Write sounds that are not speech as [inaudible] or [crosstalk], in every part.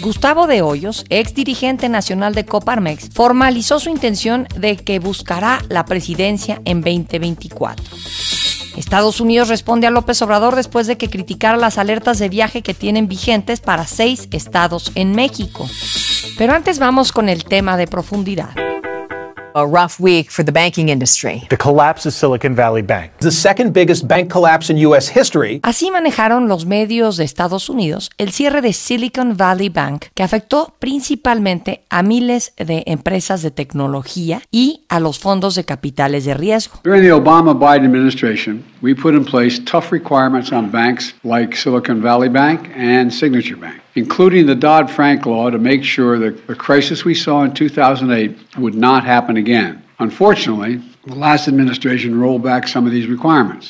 Gustavo de Hoyos, ex dirigente nacional de Coparmex, formalizó su intención de que buscará la presidencia en 2024. Estados Unidos responde a López Obrador después de que criticara las alertas de viaje que tienen vigentes para seis estados en México. Pero antes vamos con el tema de profundidad. A rough week for the banking industry. The collapse of Silicon Valley Bank. The second biggest bank collapse in U.S. history. Así manejaron los medios de Estados Unidos el cierre de Silicon Valley Bank, que afectó principalmente a miles de empresas de tecnología y a los fondos de capitales de riesgo. During the Obama-Biden administration, we put in place tough requirements on banks like Silicon Valley Bank and Signature Bank. including the Dodd Frank law to make sure that the crisis we saw in 2008 would not happen again. Unfortunately,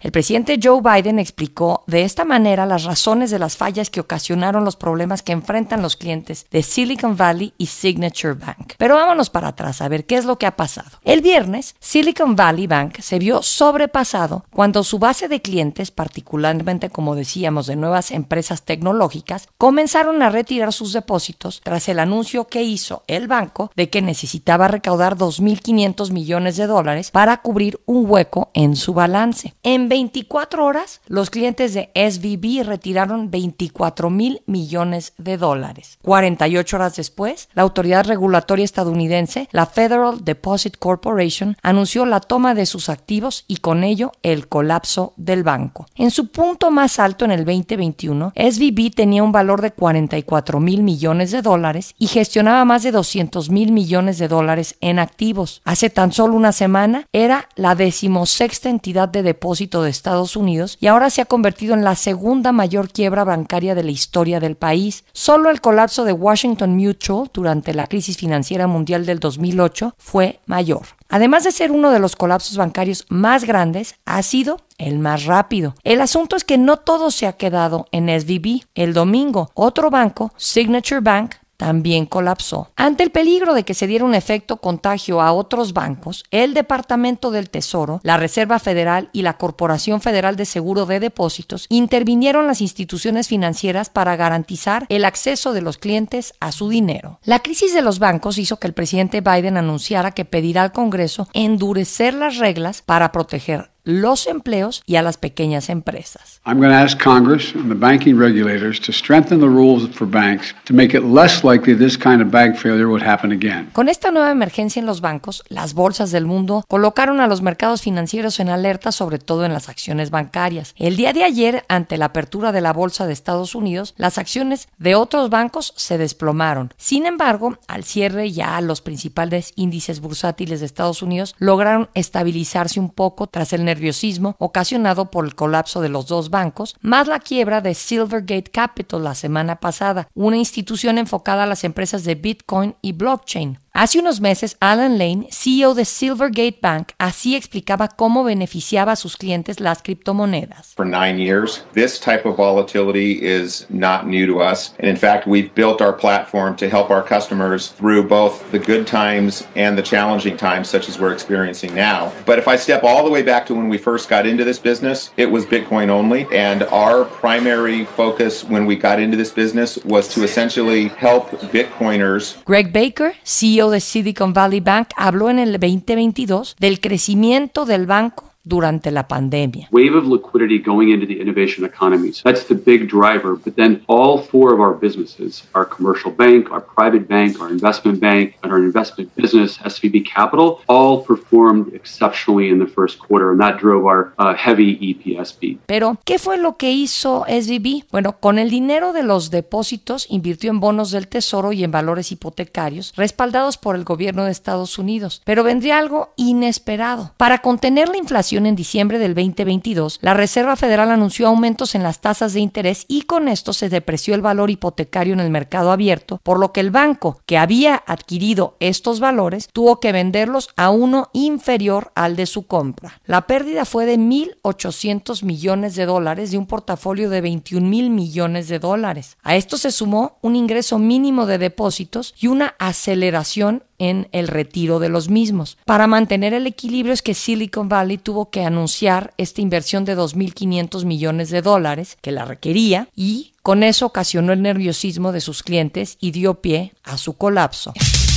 El presidente Joe Biden explicó de esta manera las razones de las fallas que ocasionaron los problemas que enfrentan los clientes de Silicon Valley y Signature Bank. Pero vámonos para atrás a ver qué es lo que ha pasado. El viernes, Silicon Valley Bank se vio sobrepasado cuando su base de clientes, particularmente como decíamos de nuevas empresas tecnológicas, comenzaron a retirar sus depósitos tras el anuncio que hizo el banco de que necesitaba recaudar 2.500 millones de dólares para cubrir un hueco en su balance. En 24 horas, los clientes de SVB retiraron 24 mil millones de dólares. 48 horas después, la autoridad regulatoria estadounidense, la Federal Deposit Corporation, anunció la toma de sus activos y con ello el colapso del banco. En su punto más alto en el 2021, SVB tenía un valor de 44 mil millones de dólares y gestionaba más de 200 mil millones de dólares en activos. Hace tan solo una semana, era la decimosexta entidad de depósito de Estados Unidos y ahora se ha convertido en la segunda mayor quiebra bancaria de la historia del país. Solo el colapso de Washington Mutual durante la crisis financiera mundial del 2008 fue mayor. Además de ser uno de los colapsos bancarios más grandes, ha sido el más rápido. El asunto es que no todo se ha quedado en SVB. El domingo, otro banco, Signature Bank, también colapsó. Ante el peligro de que se diera un efecto contagio a otros bancos, el Departamento del Tesoro, la Reserva Federal y la Corporación Federal de Seguro de Depósitos intervinieron las instituciones financieras para garantizar el acceso de los clientes a su dinero. La crisis de los bancos hizo que el presidente Biden anunciara que pedirá al Congreso endurecer las reglas para proteger los empleos y a las pequeñas empresas. I'm going to ask Congress and the banking regulators to strengthen the rules for banks to make it less likely this kind of bank failure would happen again. Con esta nueva emergencia en los bancos, las bolsas del mundo colocaron a los mercados financieros en alerta, sobre todo en las acciones bancarias. El día de ayer, ante la apertura de la bolsa de Estados Unidos, las acciones de otros bancos se desplomaron. Sin embargo, al cierre ya los principales índices bursátiles de Estados Unidos lograron estabilizarse un poco tras el nerviosismo ocasionado por el colapso de los dos bancos, más la quiebra de Silvergate Capital la semana pasada, una institución enfocada a las empresas de Bitcoin y blockchain. Hace unos meses, Alan Lane, CEO de Silvergate Bank, así explicaba cómo beneficiaba a sus clientes las criptomonedas. For nine years, this type of volatility is not new to us. And in fact, we've built our platform to help our customers through both the good times and the challenging times, such as we're experiencing now. But if I step all the way back to when we first got into this business, it was Bitcoin only. And our primary focus when we got into this business was to essentially help Bitcoiners. Greg Baker, CEO de Silicon Valley Bank habló en el 2022 del crecimiento del banco durante la pandemia. Wave of liquidity going into the innovation economies. That's the big driver. But then all four of our businesses, our commercial bank, our private bank, our investment bank, and our investment business, SVB Capital, all performed exceptionally in the first quarter. And that drove our uh, heavy EPS beat. Pero, ¿qué fue lo que hizo SVB? Bueno, con el dinero de los depósitos invirtió en bonos del Tesoro y en valores hipotecarios respaldados por el gobierno de Estados Unidos. Pero vendría algo inesperado. Para contener la inflación en diciembre del 2022, la Reserva Federal anunció aumentos en las tasas de interés y con esto se depreció el valor hipotecario en el mercado abierto, por lo que el banco que había adquirido estos valores tuvo que venderlos a uno inferior al de su compra. La pérdida fue de 1.800 millones de dólares de un portafolio de 21 mil millones de dólares. A esto se sumó un ingreso mínimo de depósitos y una aceleración en el retiro de los mismos. Para mantener el equilibrio es que Silicon Valley tuvo que anunciar esta inversión de 2.500 millones de dólares que la requería y con eso ocasionó el nerviosismo de sus clientes y dio pie a su colapso.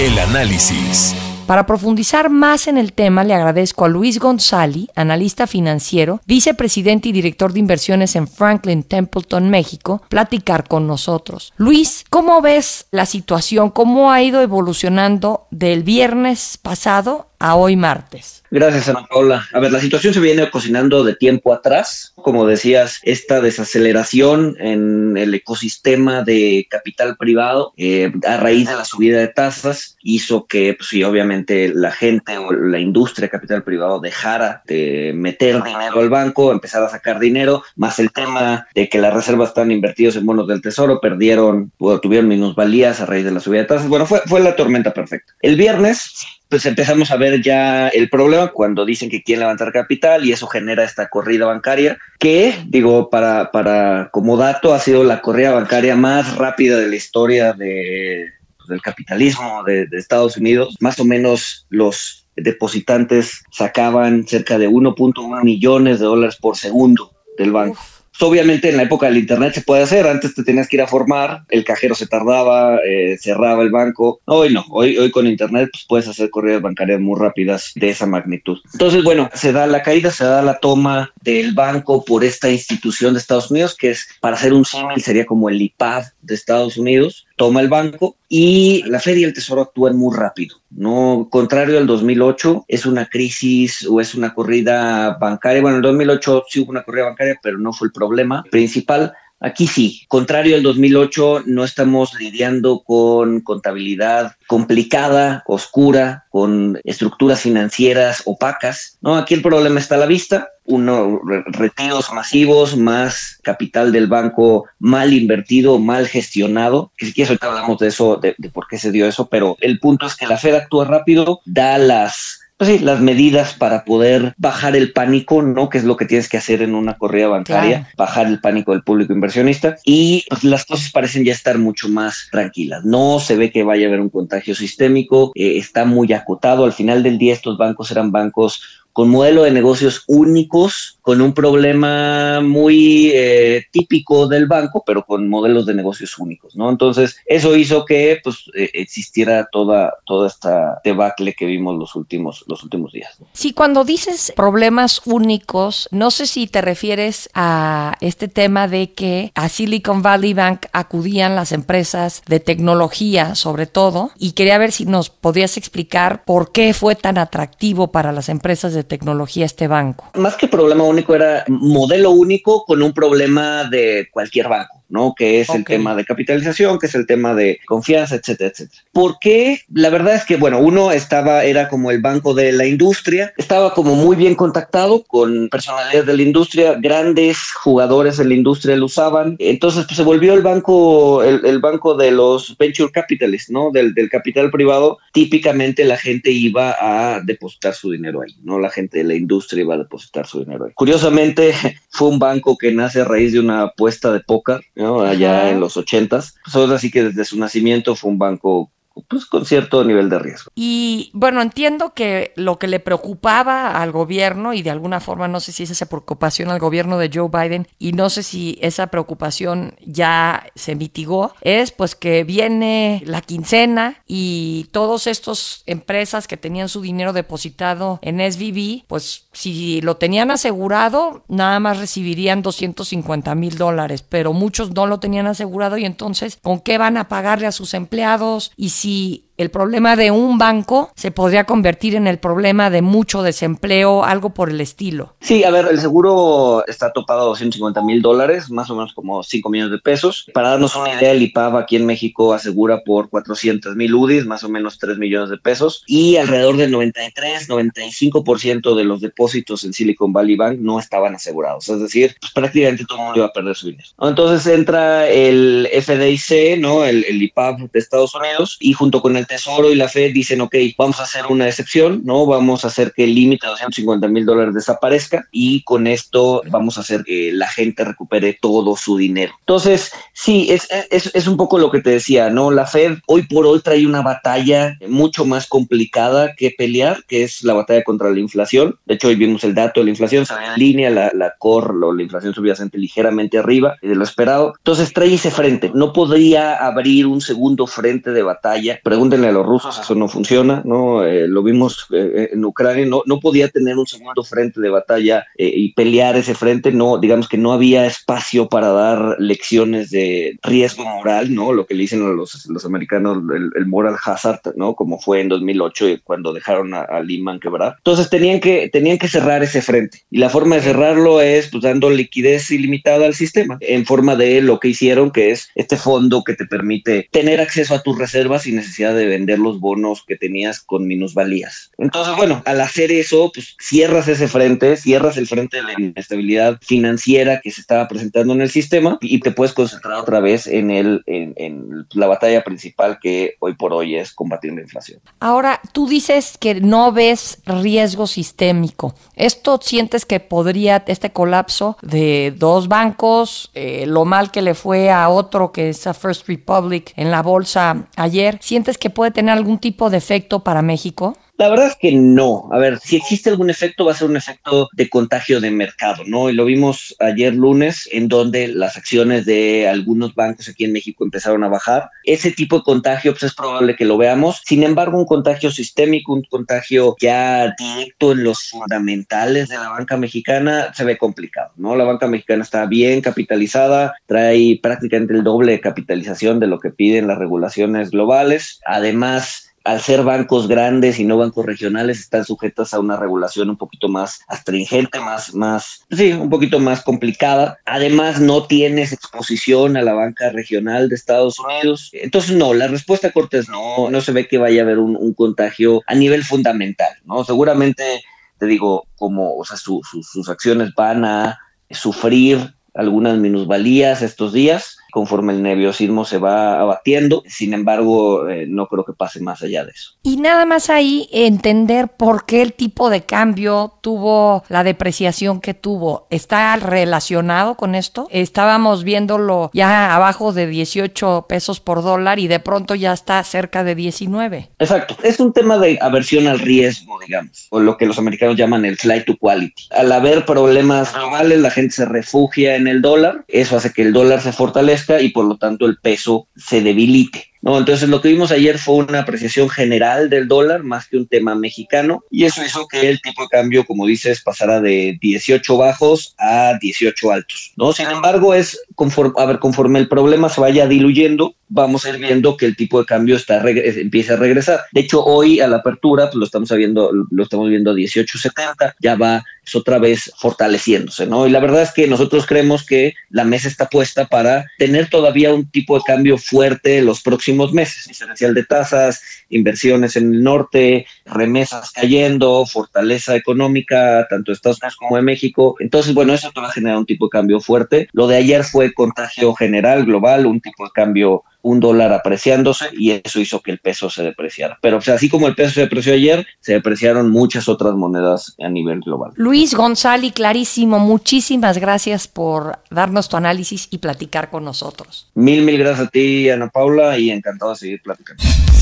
El análisis. Para profundizar más en el tema, le agradezco a Luis González, analista financiero, vicepresidente y director de inversiones en Franklin Templeton, México, platicar con nosotros. Luis, ¿cómo ves la situación? ¿Cómo ha ido evolucionando del viernes pasado a hoy martes? Gracias, Ana Paula. A ver, la situación se viene cocinando de tiempo atrás. Como decías, esta desaceleración en el ecosistema de capital privado eh, a raíz de la subida de tasas hizo que, pues sí, obviamente la gente o la industria de capital privado dejara de meter dinero al banco, empezara a sacar dinero, más el tema de que las reservas están invertidos en bonos del tesoro, perdieron o tuvieron minusvalías a raíz de la subida de tasas. Bueno, fue, fue la tormenta perfecta. El viernes pues empezamos a ver ya el problema cuando dicen que quieren levantar capital y eso genera esta corrida bancaria que, digo, para, para como dato, ha sido la corrida bancaria más rápida de la historia pues, del capitalismo de, Estados Unidos. Más o menos los depositantes sacaban cerca de 1.1 millones de dólares por segundo del banco. Obviamente en la época del Internet se puede hacer, antes te tenías que ir a formar, el cajero se tardaba, eh, cerraba el banco. Hoy no, hoy, hoy con Internet pues puedes hacer corridas bancarias muy rápidas de esa magnitud. Entonces, bueno, se da la caída, se da la toma del banco por esta institución de Estados Unidos, que es, para hacer un símil, sería como el IPAD de Estados Unidos, toma el banco y la Fed y el Tesoro actúan muy rápido. No, contrario al 2008, es una crisis o es una corrida bancaria. Bueno, en el 2008 sí hubo una corrida bancaria, pero no fue el problema principal. Aquí sí, contrario al 2008, no estamos lidiando con contabilidad complicada, oscura, con estructuras financieras opacas. No, aquí el problema está a la vista. Uno, retiros masivos, más capital del banco mal invertido, mal gestionado. Que si quieres, ahorita hablamos de eso, de, de por qué se dio eso, pero el punto es que la Fed actúa rápido, da las pues sí, las medidas para poder bajar el pánico, ¿no? Que es lo que tienes que hacer en una corrida bancaria, Claro. bajar el pánico del público inversionista y pues, las cosas parecen ya estar mucho más tranquilas. No se ve que vaya a haber un contagio sistémico, eh, está muy acotado. Al final del día estos bancos eran bancos con modelo de negocios únicos, con un problema muy eh, típico del banco, pero con modelos de negocios únicos, ¿no? Entonces, eso hizo que pues, eh, existiera toda, toda esta debacle que vimos los últimos, los últimos días. Sí, cuando dices problemas únicos, no sé si te refieres a este tema de que a Silicon Valley Bank acudían las empresas de tecnología, sobre todo, y quería ver si nos podrías explicar por qué fue tan atractivo para las empresas de tecnología este banco. Más que problema único, era modelo único con un problema de cualquier banco. ¿No? Que es el Ok. tema de capitalización, que es el tema de confianza, etcétera, etcétera. ¿Por qué? La verdad es que, bueno, uno estaba, era como el banco de la industria, estaba como muy bien contactado con personalidades de la industria, grandes jugadores de la industria lo usaban, entonces pues, se volvió el banco, el, el banco de los venture capitalists, ¿no? Del, del capital privado, típicamente la gente iba a depositar su dinero ahí, ¿no? La gente de la industria iba a depositar su dinero ahí. Curiosamente, [laughs] fue un banco que nace a raíz de una apuesta de póker, ¿no? Allá Ajá. en los ochentas. Pues ahora sí que desde su nacimiento fue un banco pues con cierto nivel de riesgo. Y bueno, entiendo que lo que le preocupaba al gobierno y de alguna forma no sé si es esa preocupación al gobierno de Joe Biden y no sé si esa preocupación ya se mitigó, es pues que viene la quincena y todos estos empresas que tenían su dinero depositado en SVB, pues si lo tenían asegurado, nada más recibirían 250 mil dólares, pero muchos no lo tenían asegurado y entonces, ¿con qué van a pagarle a sus empleados? Y si el problema de un banco se podría convertir en el problema de mucho desempleo, algo por el estilo. Sí, a ver, el seguro está topado a 250 mil dólares, más o menos como 5 millones de pesos. Para darnos una idea, el IPAB aquí en México asegura por 400 mil UDIs, más o menos 3 millones de pesos, y alrededor del 93, 95% de los depósitos en Silicon Valley Bank no estaban asegurados. Es decir, pues prácticamente todo el mundo iba a perder su dinero. Entonces entra el FDIC, ¿no? El, el IPAB de Estados Unidos, y junto con el Tesoro y la Fed dicen, ok, vamos a hacer una excepción, ¿no? Vamos a hacer que el límite de 250 mil dólares desaparezca y con esto vamos a hacer que la gente recupere todo su dinero. Entonces, sí, es, es, un poco lo que te decía, ¿no? La Fed hoy por hoy trae una batalla mucho más complicada que pelear, que es la batalla contra la inflación. De hecho, hoy vimos el dato de la inflación, se en línea, la, la core, la inflación subyacente ligeramente arriba de lo esperado. Entonces, trae ese frente. No podría abrir un segundo frente de batalla. Pregúntenle a los rusos, eso no funciona, ¿no? Eh, lo vimos eh, en Ucrania, no, no podía tener un segundo frente de batalla eh, y pelear ese frente, no, digamos que no había espacio para dar lecciones de riesgo moral, ¿no? Lo que le dicen a los, los americanos, el, el moral hazard, ¿no? Como fue en 2008 cuando dejaron a, a Lehman quebrar. Entonces tenían que, tenían que cerrar ese frente y la forma de cerrarlo es pues dando liquidez ilimitada al sistema en forma de lo que hicieron, que es este fondo que te permite tener acceso a tus reservas sin necesidad de vender los bonos que tenías con minusvalías. Entonces, bueno, al hacer eso, pues cierras ese frente, cierras el frente de la inestabilidad financiera que se estaba presentando en el sistema y te puedes concentrar otra vez en, el, en, la batalla principal que hoy por hoy es combatir la inflación. Ahora, tú dices que no ves riesgo sistémico. ¿Esto sientes que podría, este colapso de dos bancos, eh, lo mal que le fue a otro que es a First Republic en la bolsa ayer, sientes que puede tener algún tipo de efecto para México? La verdad es que no. A ver, si existe algún efecto, va a ser un efecto de contagio de mercado, ¿no? Y lo vimos ayer lunes, en donde las acciones de algunos bancos aquí en México empezaron a bajar. Ese tipo de contagio, pues es probable que lo veamos. Sin embargo, un contagio sistémico, un contagio ya directo en los fundamentales de la banca mexicana, se ve complicado, ¿no? La banca mexicana está bien capitalizada, trae prácticamente el doble de capitalización de lo que piden las regulaciones globales. Además, al ser bancos grandes y no bancos regionales, están sujetas a una regulación un poquito más astringente, más, más, sí, un poquito más complicada. Además, no tienes exposición a la banca regional de Estados Unidos. Entonces, no, la respuesta corta es no, no se ve que vaya a haber un, contagio a nivel fundamental, ¿no? Seguramente, te digo, como, o sea, su, su, sus acciones van a sufrir algunas minusvalías estos días conforme el nerviosismo se va abatiendo. Sin embargo, eh, no creo que pase más allá de eso. Y nada más ahí entender por qué el tipo de cambio tuvo la depreciación que tuvo. ¿Está relacionado con esto? Estábamos viéndolo ya abajo de 18 pesos por dólar y de pronto ya está cerca de 19. Exacto. Es un tema de aversión al riesgo, digamos, o lo que los americanos llaman el flight to quality. Al haber problemas globales, la gente se refugia en el dólar. Eso hace que el dólar se fortalezca y por lo tanto el peso se debilite. ¿no? Entonces lo que vimos ayer fue una apreciación general del dólar más que un tema mexicano y eso hizo que el tipo de cambio, como dices, pasara de 18 bajos a 18 altos. ¿no? Sin embargo, es conforme, a ver, conforme el problema se vaya diluyendo, vamos a ir viendo que el tipo de cambio está empieza a regresar. De hecho, hoy a la apertura pues lo estamos viendo lo estamos viendo a 18.70, ya va pues, otra vez fortaleciéndose, ¿no? Y la verdad es que nosotros creemos que la mesa está puesta para tener todavía un tipo de cambio fuerte los próximos meses, diferencial de tasas, inversiones en el norte, remesas cayendo, fortaleza económica, tanto de Estados Unidos como de México. Entonces, bueno, eso te va a generar un tipo de cambio fuerte. Lo de ayer fue contagio general, global, un tipo de cambio un dólar apreciándose y eso hizo que el peso se depreciara. Pero o sea, así como el peso se depreció ayer, se depreciaron muchas otras monedas a nivel global. Luis González, clarísimo, muchísimas gracias por darnos tu análisis y platicar con nosotros. Mil, mil gracias a ti, Ana Paula, y encantado de seguir platicando.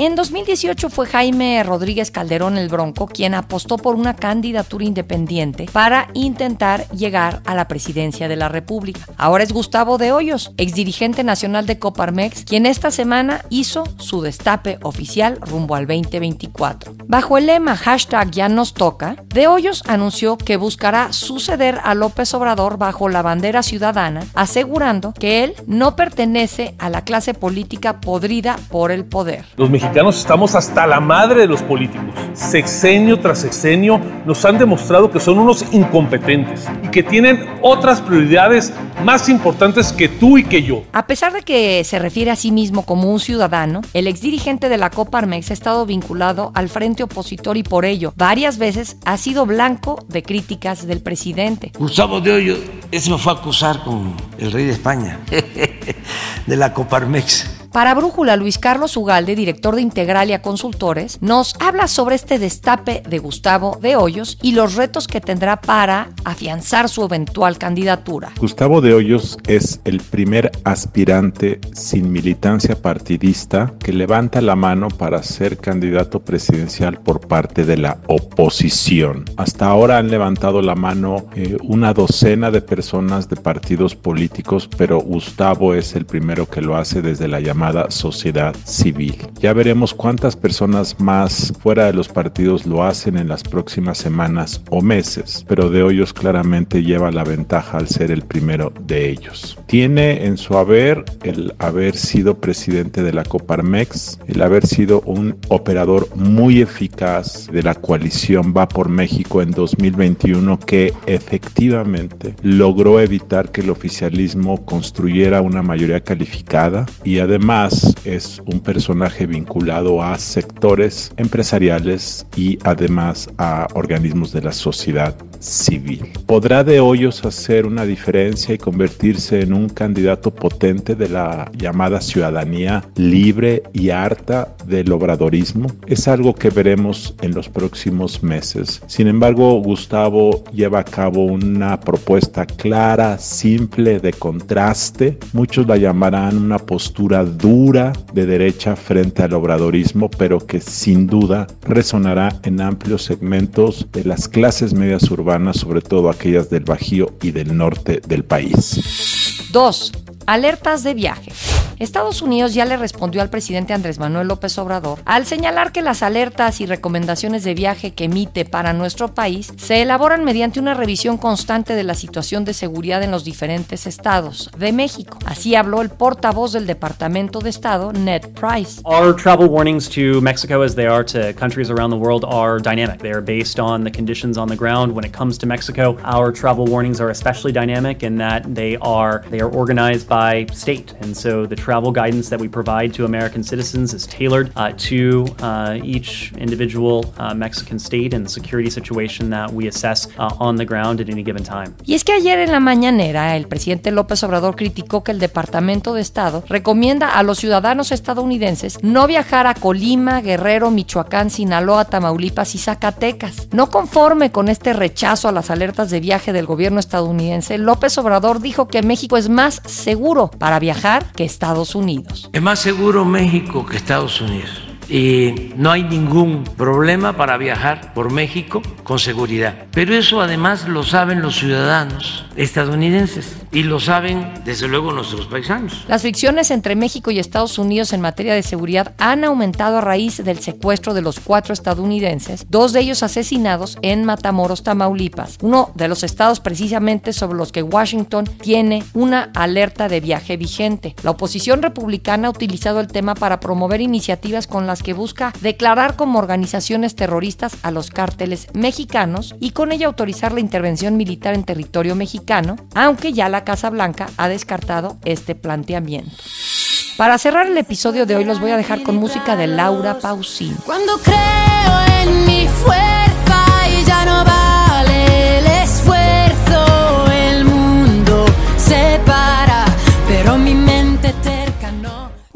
En 2018 fue Jaime Rodríguez Calderón el Bronco quien apostó por una candidatura independiente para intentar llegar a la presidencia de la República. Ahora es Gustavo de Hoyos, exdirigente nacional de Coparmex, quien esta semana hizo su destape oficial rumbo al 2024. Bajo el lema hashtag ya nos toca, De Hoyos anunció que buscará suceder a López Obrador bajo la bandera ciudadana, asegurando que él no pertenece a la clase política podrida por el poder estamos hasta la madre de los políticos. Sexenio tras sexenio nos han demostrado que son unos incompetentes y que tienen otras prioridades más importantes que tú y que yo. A pesar de que se refiere a sí mismo como un ciudadano, el exdirigente de la Coparmex ha estado vinculado al frente opositor y por ello varias veces ha sido blanco de críticas del presidente. Gustavo de Hoyo, ese me fue a acusar con el rey de España, [laughs] de la Coparmex para Brújula, Luis Carlos Ugalde, director de Integralia Consultores, nos habla sobre este destape de Gustavo de Hoyos y los retos que tendrá para afianzar su eventual candidatura. Gustavo de Hoyos es el primer aspirante sin militancia partidista que levanta la mano para ser candidato presidencial por parte de la oposición. Hasta ahora han levantado la mano eh, una docena de personas de partidos políticos, pero Gustavo es el primero que lo hace desde la llamada sociedad civil. Ya veremos cuántas personas más fuera de los partidos lo hacen en las próximas semanas o meses, pero de Hoyos claramente lleva la ventaja al ser el primero de ellos. Tiene en su haber el haber sido presidente de la Coparmex, el haber sido un operador muy eficaz de la coalición Va por México en 2021 que efectivamente logró evitar que el oficialismo construyera una mayoría calificada y además Es un personaje vinculado a sectores empresariales y además a organismos de la sociedad civil. ¿Podrá de Hoyos hacer una diferencia y convertirse en un candidato potente de la llamada ciudadanía libre y harta del obradorismo? Es algo que veremos en los próximos meses. Sin embargo, Gustavo lleva a cabo una propuesta clara, simple, de contraste. Muchos la llamarán una postura dura de derecha frente al obradorismo, pero que sin duda resonará en amplios segmentos de las clases medias urbanas, sobre todo aquellas del Bajío y del norte del país. 2. Alertas de viaje. Estados Unidos ya le respondió al presidente Andrés Manuel López Obrador al señalar que las alertas y recomendaciones de viaje que emite para nuestro país se elaboran mediante una revisión constante de la situación de seguridad en los diferentes estados de México. Así habló el portavoz del Departamento de Estado, Ned Price. Our travel warnings to Mexico as they are to countries around the world are dynamic. They are based on the conditions on the ground. When it comes to Mexico, our travel warnings are especially dynamic in that they are they are organized by state. And so the travel guidance that we provide to American citizens is tailored uh, to uh, each individual uh, Mexican state and the security situation that we assess uh, on the ground at any given time. Y es que ayer en la mañanera el presidente López Obrador criticó que el Departamento de Estado recomienda a los ciudadanos estadounidenses no viajar a Colima, Guerrero, Michoacán, Sinaloa, Tamaulipas y Zacatecas. No conforme con este rechazo a las alertas de viaje del gobierno estadounidense, López Obrador dijo que México es más seguro para viajar que Estados Unidos. Es más seguro México que Estados Unidos y no hay ningún problema para viajar por México con seguridad. Pero eso además lo saben los ciudadanos estadounidenses y lo saben desde luego nuestros paisanos. Las fricciones entre México y Estados Unidos en materia de seguridad han aumentado a raíz del secuestro de los cuatro estadounidenses, dos de ellos asesinados en Matamoros, Tamaulipas, uno de los estados precisamente sobre los que Washington tiene una alerta de viaje vigente. La oposición republicana ha utilizado el tema para promover iniciativas con las que busca declarar como organizaciones terroristas a los cárteles mexicanos y con ella autorizar la intervención militar en territorio mexicano, aunque ya la Casa Blanca ha descartado este planteamiento. Para cerrar el episodio de hoy los voy a dejar con música de Laura Pausini. Cuando creo en mi fuerza y ya no vale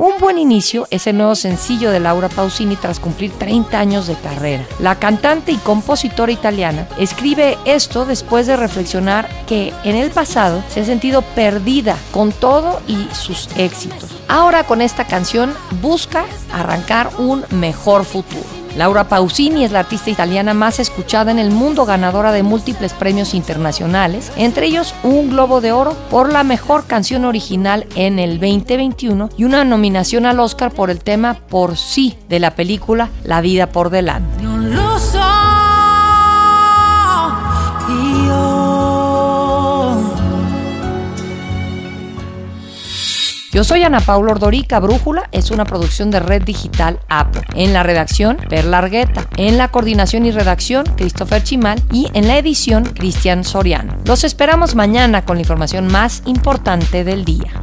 Un buen inicio es el nuevo sencillo de Laura Pausini tras cumplir 30 años de carrera. La cantante y compositora italiana escribe esto después de reflexionar que en el pasado se ha sentido perdida con todo y sus éxitos. Ahora con esta canción busca arrancar un mejor futuro. Laura Pausini es la artista italiana más escuchada en el mundo, ganadora de múltiples premios internacionales, entre ellos un Globo de Oro por la mejor canción original en el 2021 y una nominación al Oscar por el tema Por sí de la película La vida por delante. Yo soy Ana Paula Ordorica. Brújula es una producción de Red Digital App. En la redacción, Perla Argueta. En la coordinación y redacción, Christopher Chimal. Y en la edición, Cristian Soriano. Los esperamos mañana con la información más importante del día.